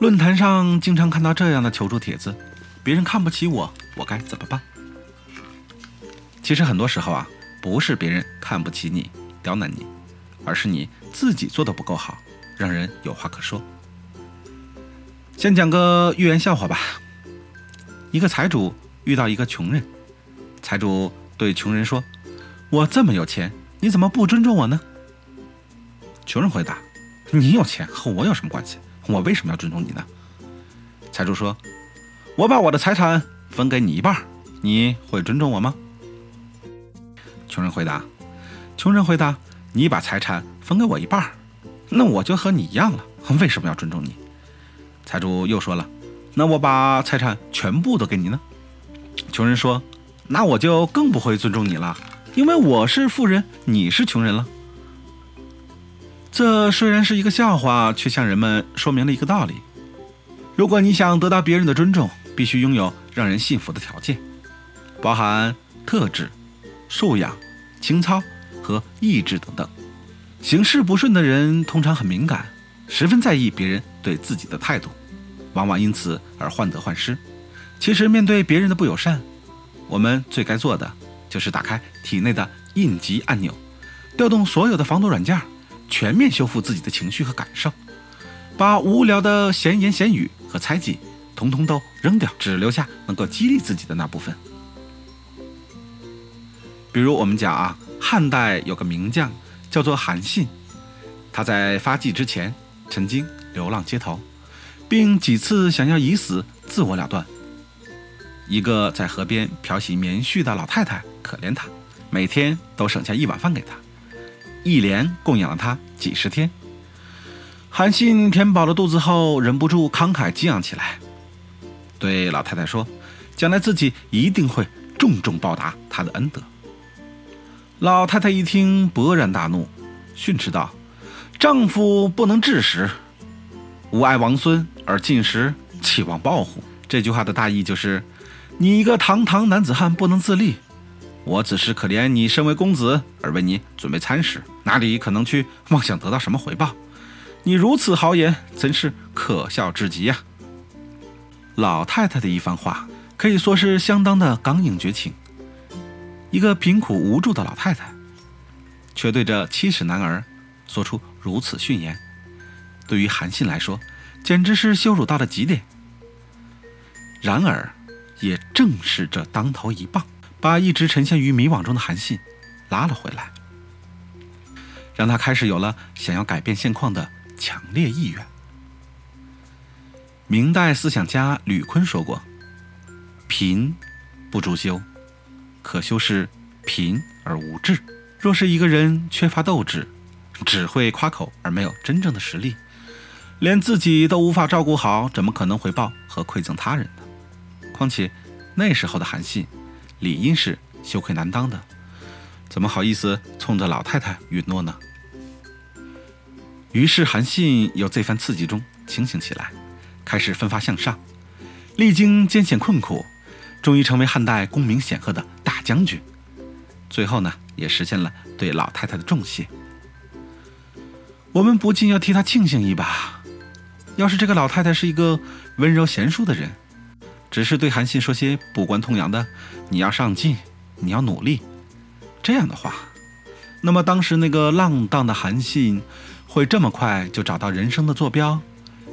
论坛上经常看到这样的求助帖子：别人看不起我，我该怎么办？其实很多时候啊，不是别人看不起你、刁难你，而是你自己做的不够好，让人有话可说。先讲个寓言笑话吧。一个财主遇到一个穷人，财主对穷人说：“我这么有钱，你怎么不尊重我呢？”穷人回答：“你有钱和我有什么关系？我为什么要尊重你呢？”财主说：“我把我的财产分给你一半，你会尊重我吗？”穷人回答：“穷人回答，你把财产分给我一半，那我就和你一样了，为什么要尊重你？”财主又说了：“那我把财产全部都给你呢？”穷人说：“那我就更不会尊重你了，因为我是富人，你是穷人了。”这虽然是一个笑话，却向人们说明了一个道理：如果你想得到别人的尊重，必须拥有让人信服的条件，包含特质。素养、情操和意志等等，行事不顺的人通常很敏感，十分在意别人对自己的态度，往往因此而患得患失。其实，面对别人的不友善，我们最该做的就是打开体内的应急按钮，调动所有的防毒软件，全面修复自己的情绪和感受，把无聊的闲言闲语和猜忌统统都扔掉，只留下能够激励自己的那部分。比如我们讲啊，汉代有个名将叫做韩信，他在发迹之前曾经流浪街头，并几次想要以死自我了断。一个在河边漂洗棉絮的老太太可怜他，每天都省下一碗饭给他，一连供养了他几十天。韩信填饱了肚子后，忍不住慷慨激昂起来，对老太太说：“将来自己一定会重重报答他的恩德。”老太太一听，勃然大怒，训斥道：“丈夫不能治时，吾爱王孙而进食，岂望报乎？”这句话的大意就是：你一个堂堂男子汉不能自立，我只是可怜你身为公子而为你准备餐食，哪里可能去妄想得到什么回报？你如此豪言，真是可笑至极呀！老太太的一番话，可以说是相当的刚硬绝情。一个贫苦无助的老太太，却对着七尺男儿说出如此训言，对于韩信来说，简直是羞辱到了极点。然而，也正是这当头一棒，把一直沉陷于迷惘中的韩信拉了回来，让他开始有了想要改变现况的强烈意愿。明代思想家吕坤说过：“贫不足羞。”可修是贫而无志。若是一个人缺乏斗志，只会夸口而没有真正的实力，连自己都无法照顾好，怎么可能回报和馈赠他人呢？况且那时候的韩信理应是羞愧难当的，怎么好意思冲着老太太允诺呢？于是韩信有这番刺激中清醒起来，开始奋发向上，历经艰险困苦，终于成为汉代功名显赫的大。将军，最后呢，也实现了对老太太的重谢。我们不禁要替他庆幸一把。要是这个老太太是一个温柔贤淑的人，只是对韩信说些不关痛痒的“你要上进，你要努力”这样的话，那么当时那个浪荡的韩信会这么快就找到人生的坐标，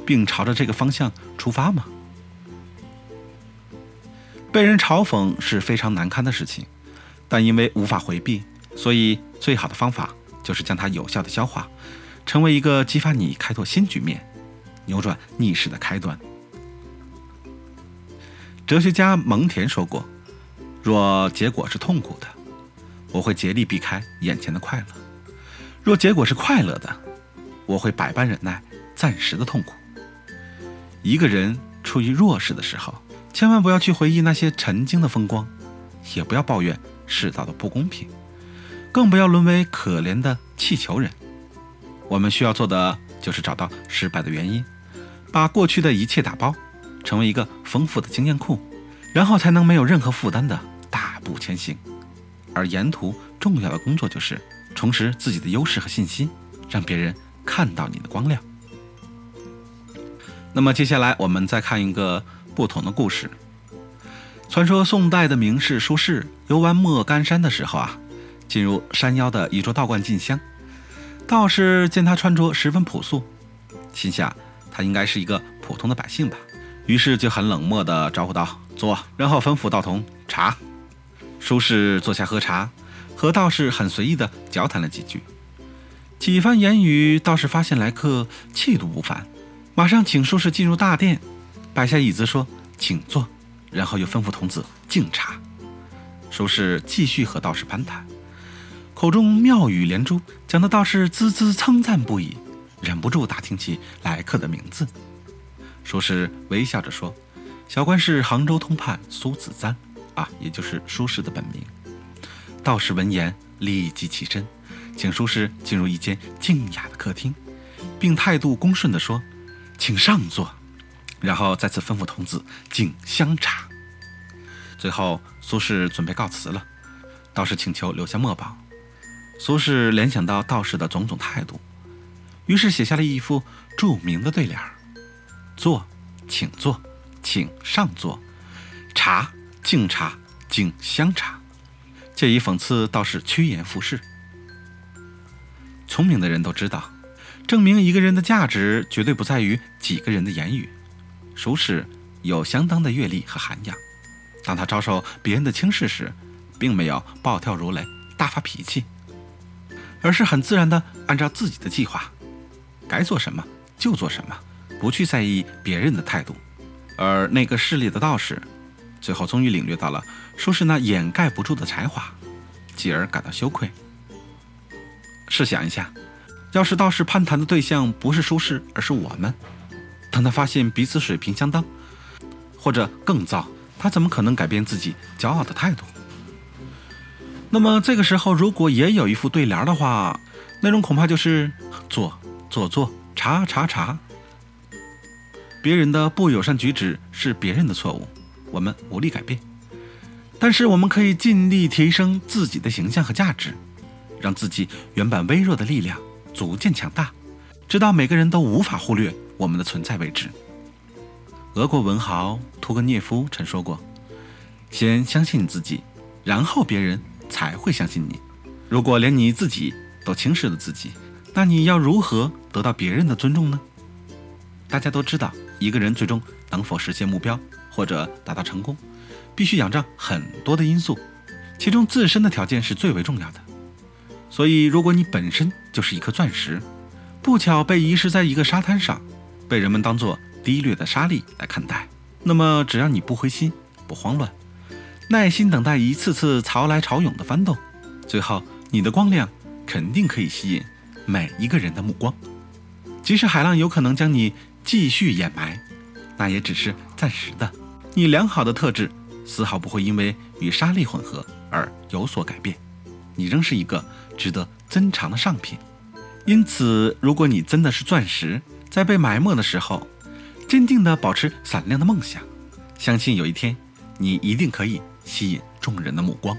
并朝着这个方向出发吗？被人嘲讽是非常难堪的事情，但因为无法回避，所以最好的方法就是将它有效的消化，成为一个激发你开拓新局面、扭转逆势的开端。哲学家蒙恬说过：“若结果是痛苦的，我会竭力避开眼前的快乐；若结果是快乐的，我会百般忍耐暂时的痛苦。”一个人处于弱势的时候。千万不要去回忆那些曾经的风光，也不要抱怨世道的不公平，更不要沦为可怜的气球人。我们需要做的就是找到失败的原因，把过去的一切打包，成为一个丰富的经验库，然后才能没有任何负担的大步前行。而沿途重要的工作就是重拾自己的优势和信心，让别人看到你的光亮。那么接下来我们再看一个不同的故事。传说宋代的名士苏轼游玩莫干山的时候啊，进入山腰的一座道观进香。道士见他穿着十分朴素，心想他应该是一个普通的百姓吧，于是就很冷漠地招呼道：“坐。”然后吩咐道童茶。苏轼坐下喝茶，和道士很随意地交谈了几句。几番言语，道士发现来客气度不凡，马上请苏轼进入大殿，摆下椅子说：“请坐。”然后又吩咐童子敬茶。苏轼继续和道士攀谈。口中妙语连珠，讲的道士滋滋称赞不已，忍不住打听起来客的名字。苏轼微笑着说：“小官是杭州通判苏子瞻，啊，也就是苏轼的本名。”道士闻言立即起身，请苏轼进入一间静雅的客厅，并态度恭顺地说：“请上座。”然后再次吩咐童子敬香茶。最后，苏轼准备告辞了，道士请求留下墨宝。苏轼联想到道士的种种态度，于是写下了一副著名的对联：“坐，请坐，请上座；茶，敬茶，敬香茶。”借以讽刺道士趋炎附势。聪明的人都知道，证明一个人的价值绝对不在于几个人的言语。苏轼有相当的阅历和涵养，当他遭受别人的轻视时，并没有暴跳如雷、大发脾气。而是很自然地按照自己的计划，该做什么就做什么，不去在意别人的态度。而那个势利的道士，最后终于领略到了苏轼那掩盖不住的才华，继而感到羞愧。试想一下，要是道士攀谈的对象不是苏轼，而是我们，当他发现彼此水平相当，或者更糟，他怎么可能改变自己骄傲的态度？那么这个时候，如果也有一副对联的话，内容恐怕就是“坐坐坐，查查查”。别人的不友善举止是别人的错误，我们无力改变，但是我们可以尽力提升自己的形象和价值，让自己原本微弱的力量逐渐强大，直到每个人都无法忽略我们的存在为止。俄国文豪屠格涅夫曾说过：“先相信你自己，然后别人。”才会相信你。如果连你自己都轻视了自己，那你要如何得到别人的尊重呢？大家都知道，一个人最终能否实现目标或者达到成功，必须仰仗很多的因素，其中自身的条件是最为重要的。所以，如果你本身就是一颗钻石，不巧被遗失在一个沙滩上，被人们当作低劣的沙粒来看待，那么只要你不灰心、不慌乱。耐心等待一次次潮来潮涌的翻动，最后你的光亮肯定可以吸引每一个人的目光。即使海浪有可能将你继续掩埋，那也只是暂时的。你良好的特质丝毫不会因为与沙粒混合而有所改变，你仍是一个值得珍藏的上品。因此，如果你真的是钻石，在被埋没的时候，坚定地保持闪亮的梦想，相信有一天你一定可以。吸引众人的目光。